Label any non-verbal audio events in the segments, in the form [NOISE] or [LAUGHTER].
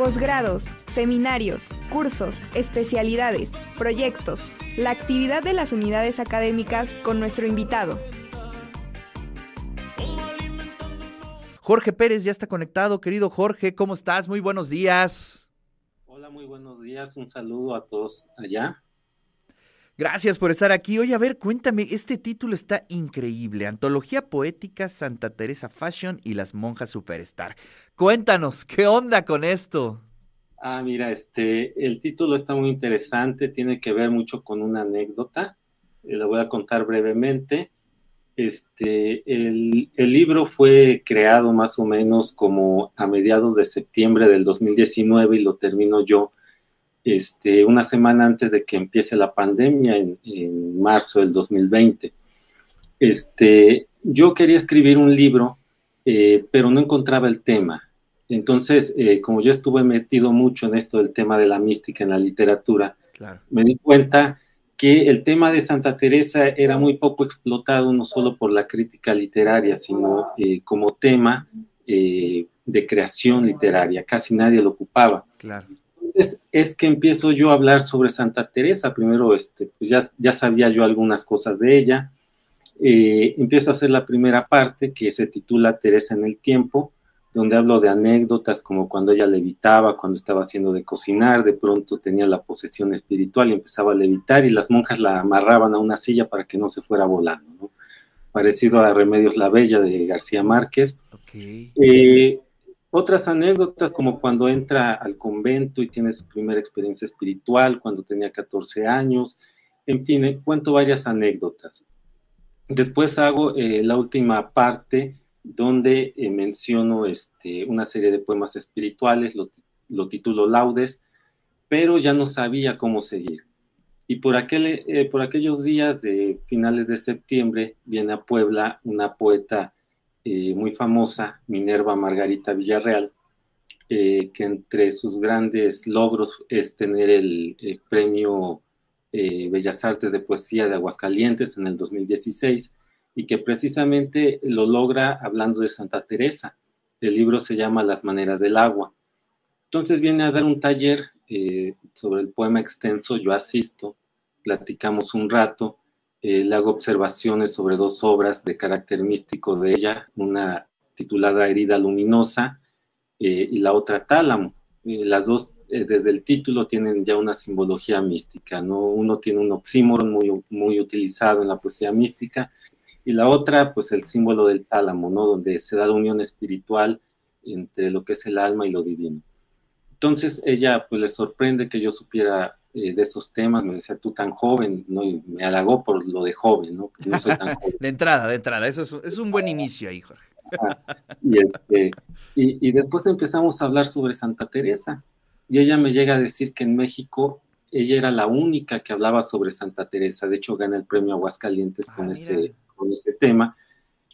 posgrados, seminarios, cursos, especialidades, proyectos, la actividad de las unidades académicas con nuestro invitado. Jorge Pérez ya está conectado. Querido Jorge, ¿cómo estás? Muy buenos días. Hola, muy buenos días. Un saludo a todos allá. Gracias por estar aquí. Oye, a ver, cuéntame, este título está increíble. Antología Poética Santa Teresa Fashion y las monjas Superstar. Cuéntanos, ¿qué onda con esto? Ah, mira, este, el título está muy interesante, tiene que ver mucho con una anécdota. Eh, la voy a contar brevemente. Este, el, el, libro fue creado más o menos como a mediados de septiembre del 2019 y lo termino yo este, una semana antes de que empiece la pandemia, en, marzo del 2020. Este, yo quería escribir un libro, eh, pero no encontraba el tema. Entonces, eh, como yo estuve metido mucho en esto del tema de la mística en la literatura, me di cuenta que el tema de Santa Teresa era muy poco explotado, no solo por la crítica literaria, sino eh, como tema de creación literaria. Casi nadie lo ocupaba. Claro es que empiezo yo a hablar sobre Santa Teresa. Primero, este, pues ya, ya sabía yo algunas cosas de ella. Eh, empiezo a hacer la primera parte que se titula Teresa en el tiempo, donde hablo de anécdotas como cuando ella levitaba, cuando estaba haciendo de cocinar, de pronto tenía la posesión espiritual y empezaba a levitar y las monjas la amarraban a una silla para que no se fuera volando, Parecido a Remedios la Bella de García Márquez. Okay. Eh, otras anécdotas como cuando entra al convento y tiene su primera experiencia espiritual, cuando tenía 14 años, en fin, eh, cuento varias anécdotas. Después hago eh, la última parte donde eh, menciono este, una serie de poemas espirituales, lo, lo, titulo Laudes, pero ya no sabía cómo seguir. Y por, aquel, por aquellos días de finales de septiembre viene a Puebla una poeta eh, muy famosa, Minerva Margarita Villarreal, eh, que entre sus grandes logros es tener el, premio eh, Bellas Artes de Poesía de Aguascalientes en el 2016 y que precisamente lo logra hablando de Santa Teresa. El libro se llama Las Maneras del Agua. Entonces viene a dar un taller sobre el poema extenso, yo asisto, platicamos un rato eh, le hago observaciones sobre dos obras de carácter místico de ella, una titulada Herida Luminosa eh, y la otra Tálamo. Eh, las dos, desde el título, tienen ya una simbología mística, ¿no? Uno tiene un oxímoron muy, muy utilizado en la poesía mística y la otra, pues el símbolo del tálamo, ¿no? Donde se da la unión espiritual entre lo que es el alma y lo divino. Entonces ella, pues le sorprende que yo supiera eh, de esos temas, me decía, tú tan joven, ¿no? Y me halagó por lo de joven, ¿no? no soy tan [LAUGHS] joven. de entrada, de entrada, eso es, es un buen inicio ahí, Jorge. y, este, y, y, después empezamos a hablar sobre Santa Teresa, y ella me llega a decir que en México ella era la única que hablaba sobre Santa Teresa, de hecho gana el premio Aguascalientes ah, con, ese, con ese tema,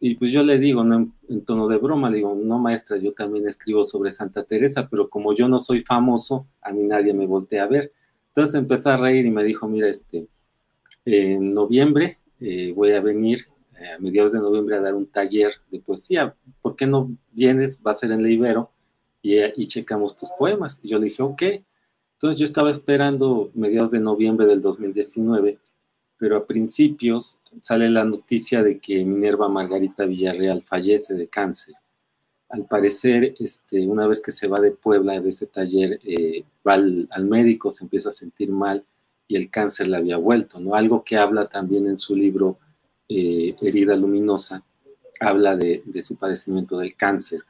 y pues yo le digo, ¿no? en tono de broma, le digo, no maestra, yo también escribo sobre Santa Teresa, pero como yo no soy famoso, a mí nadie me voltea a ver. Entonces empezó a reír y me dijo, mira, este, en noviembre eh, voy a venir, eh, a mediados de noviembre, a dar un taller de poesía. ¿Por qué no vienes? Va a ser en la Ibero y, y checamos tus poemas. Y yo le dije, ok. Entonces yo estaba esperando mediados de noviembre del 2019, pero a principios sale la noticia de que Minerva Margarita Villarreal fallece de cáncer al parecer, este, una vez que se va de Puebla de ese taller, eh, va al, médico, se empieza a sentir mal y el cáncer le había vuelto, ¿no? Algo que habla también en su libro eh, Herida Luminosa, habla de, su padecimiento del cáncer.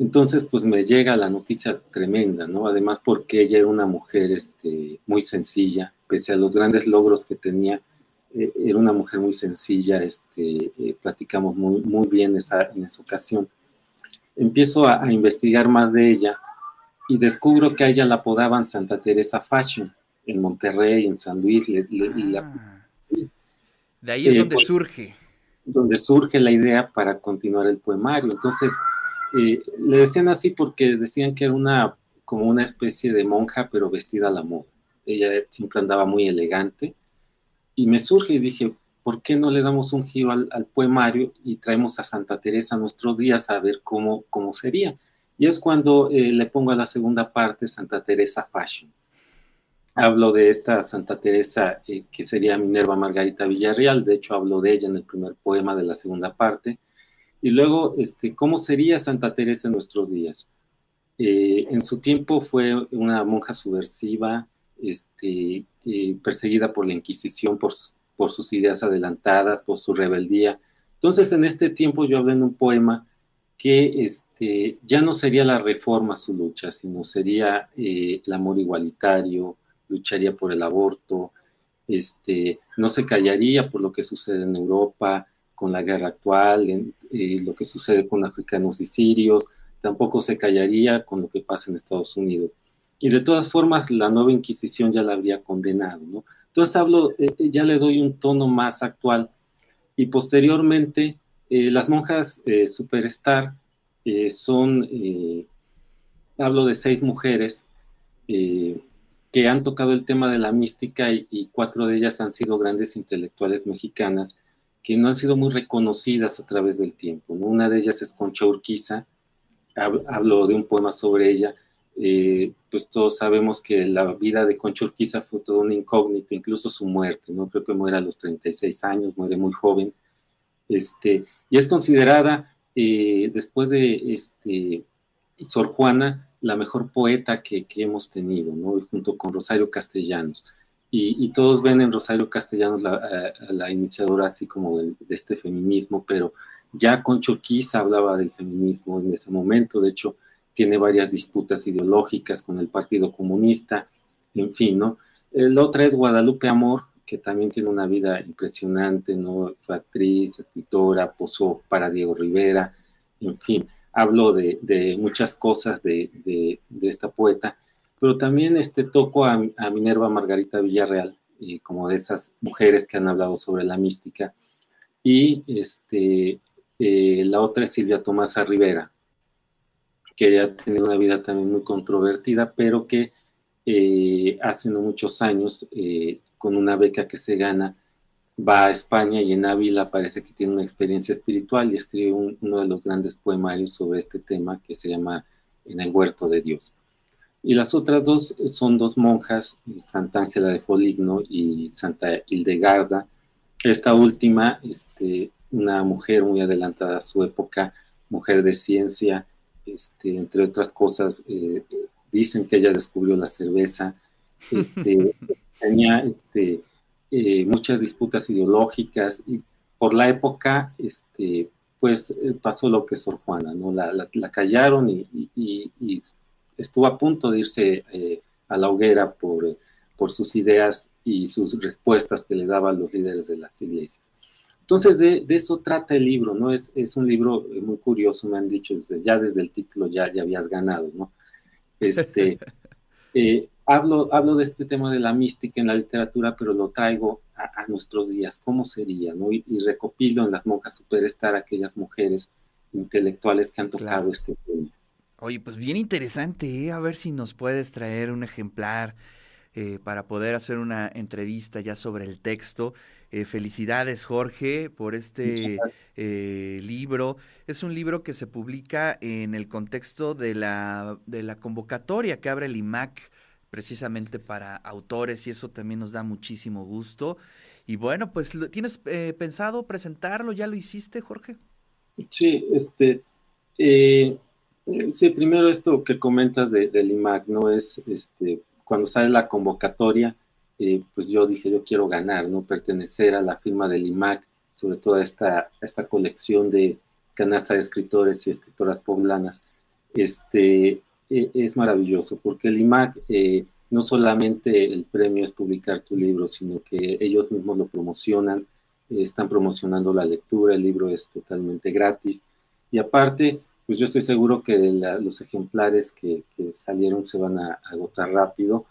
Entonces, pues me llega la noticia tremenda, ¿no? Además porque ella era una mujer este, muy sencilla, pese a los grandes logros que tenía, eh, era una mujer muy sencilla, este, platicamos muy, muy bien esa, en esa ocasión empiezo a, investigar más de ella y descubro que a ella la apodaban Santa Teresa Fashion en Monterrey, en San Luis. Ah. De ahí es eh, donde pues, surge. Donde surge la idea para continuar el poemario. Entonces, eh, le decían así porque decían que era una como una especie de monja, pero vestida a la moda. Ella siempre andaba muy elegante. Y me surge y dije, ¿por qué no le damos un giro al, poemario y traemos a Santa Teresa a nuestros días a ver cómo, cómo sería? Y es cuando eh, le pongo a la segunda parte Santa Teresa Fashion. Hablo de esta Santa Teresa eh, que sería Minerva Margarita Villarreal, de hecho hablo de ella en el primer poema de la segunda parte. Y luego, este, ¿cómo sería Santa Teresa en nuestros días? Eh, en su tiempo fue una monja subversiva, este, perseguida por la Inquisición por, por sus ideas adelantadas, por su rebeldía. Entonces, en este tiempo yo hablé en un poema que este, ya no sería la reforma su lucha, sino sería eh, el amor igualitario, lucharía por el aborto, este, no se callaría por lo que sucede en Europa, con la guerra actual, en, eh, lo que sucede con africanos y sirios, tampoco se callaría con lo que pasa en Estados Unidos. Y de todas formas, la nueva Inquisición ya la habría condenado, ¿no? Entonces hablo, eh, ya le doy un tono más actual. Y posteriormente, eh, las monjas eh, Superstar eh, son, hablo de seis mujeres que han tocado el tema de la mística y, cuatro de ellas han sido grandes intelectuales mexicanas que no han sido muy reconocidas a través del tiempo. Una de ellas es Concha Urquiza, hablo de un poema sobre ella. Pues todos sabemos que la vida de Concha Urquiza fue toda una incógnita, incluso su muerte, ¿no? Creo que muere a los 36 años, muere muy joven. Este, y es considerada, eh, después de este, Sor Juana, la mejor poeta que, hemos tenido, ¿no? junto con Rosario Castellanos. Y, todos ven en Rosario Castellanos la, la iniciadora así como de, este feminismo, pero ya con Churquiza hablaba del feminismo en ese momento, de hecho tiene varias disputas ideológicas con el Partido Comunista, en fin, ¿no? La otra es Guadalupe Amor, que también tiene una vida impresionante, ¿no? Fue actriz, escritora, posó para Diego Rivera, en fin, hablo de, muchas cosas de, esta poeta, pero también este, toco a, Minerva Margarita Villarreal, como de esas mujeres que han hablado sobre la mística, y este, eh, la otra es Silvia Tomasa Rivera, que ha tenido una vida también muy controvertida, pero que eh, hace no muchos años eh, con una beca que se gana, va a España y en Ávila parece que tiene una experiencia espiritual y escribe uno de los grandes poemarios sobre este tema que se llama En el huerto de Dios. Y las otras dos son dos monjas, Santa Ángela de Foligno y Santa Hildegarda. Esta última, este, una mujer muy adelantada a su época, mujer de ciencia, este, entre otras cosas, eh, dicen que ella descubrió la cerveza, este, [LAUGHS] tenía este, eh, muchas disputas ideológicas y por la época, este, pues eh, pasó lo que Sor Juana, ¿no? La, callaron y, estuvo a punto de irse eh, a la hoguera por, por sus ideas y sus respuestas que le daban los líderes de las iglesias. Entonces, de, eso trata el libro, ¿no? Es, es, un libro muy curioso, me han dicho, ya desde el título ya, ya habías ganado, ¿no? Este, [LAUGHS] hablo, hablo de este tema de la mística en la literatura, pero lo traigo a, nuestros días, ¿cómo sería? ¿no? Y, recopilo en las monjas superstar aquellas mujeres intelectuales que han tocado este tema. Oye, pues bien interesante, ¿eh? a ver si nos puedes traer un ejemplar eh, para poder hacer una entrevista ya sobre el texto. Eh, felicidades, Jorge, por este libro. Es un libro que se publica en el contexto de la, de la convocatoria que abre el IMAC precisamente para autores y eso también nos da muchísimo gusto. Y bueno, pues ¿tienes eh, pensado presentarlo? ¿Ya lo hiciste, Jorge? Sí, este, eh, sí, primero esto que comentas de, del IMAC, ¿no? Es, este, cuando sale la convocatoria, eh, pues yo dije, yo quiero ganar, ¿no? Pertenecer a la firma del IMAC, sobre todo a esta, esta colección de canasta de escritores y escritoras poblanas. Este, eh, es maravilloso, porque el IMAC eh, no solamente el premio es publicar tu libro, sino que ellos mismos lo promocionan, eh, están promocionando la lectura, el libro es totalmente gratis. Y aparte, pues yo estoy seguro que los ejemplares que, salieron se van a, agotar rápido,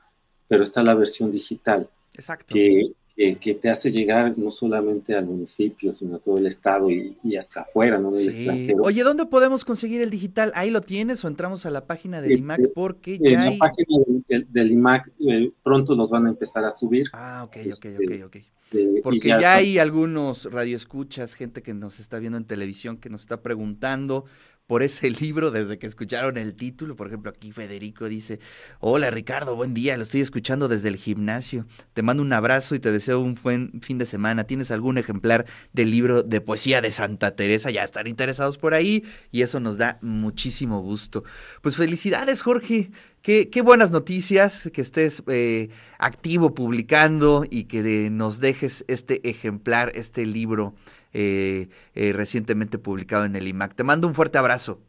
pero está la versión digital. Exacto. Que que, te hace llegar no solamente al municipio, sino a todo el estado y, hasta afuera, ¿no? Sí. Oye, ¿dónde podemos conseguir el digital? ¿Ahí lo tienes o entramos a la página del IMAC? Este, Porque ya en la página del, IMAC eh, pronto los van a empezar a subir. Ah, ok, ok, ok, este, ok. Eh, Porque ya, hay algunos radioescuchas, gente que nos está viendo en televisión, que nos está preguntando por ese libro desde que escucharon el título. Por ejemplo, aquí Federico dice, hola Ricardo, buen día, lo estoy escuchando desde el gimnasio. Te mando un abrazo y te deseo un buen fin de semana. ¿Tienes algún ejemplar del libro de poesía de Santa Teresa? Ya están interesados por ahí y eso nos da muchísimo gusto. Pues felicidades, Jorge. Qué, buenas noticias que estés eh, activo publicando y que nos dejes este ejemplar, este libro eh, eh, recientemente publicado en el IMAC. Te mando un fuerte abrazo.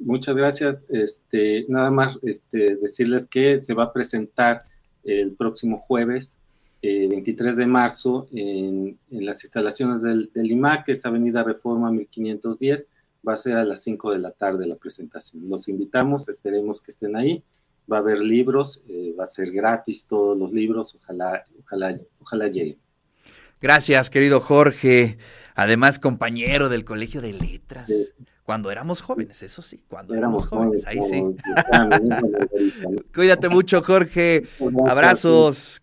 Muchas gracias. Este, nada más este, decirles que se va a presentar el próximo jueves, 23 de marzo, en, las instalaciones del, del, IMAC, que es Avenida Reforma 1510. Va a ser a las 5 de la tarde la presentación. Los invitamos, esperemos que estén ahí. Va a haber libros, eh, va a ser gratis todos los libros, ojalá, ojalá, ojalá lleguen. Gracias, querido Jorge. Además, compañero del Colegio de Letras. Cuando éramos jóvenes, eso sí, cuando éramos, jóvenes, ahí sí. [LAUGHS] Cuídate mucho, Jorge. Abrazos.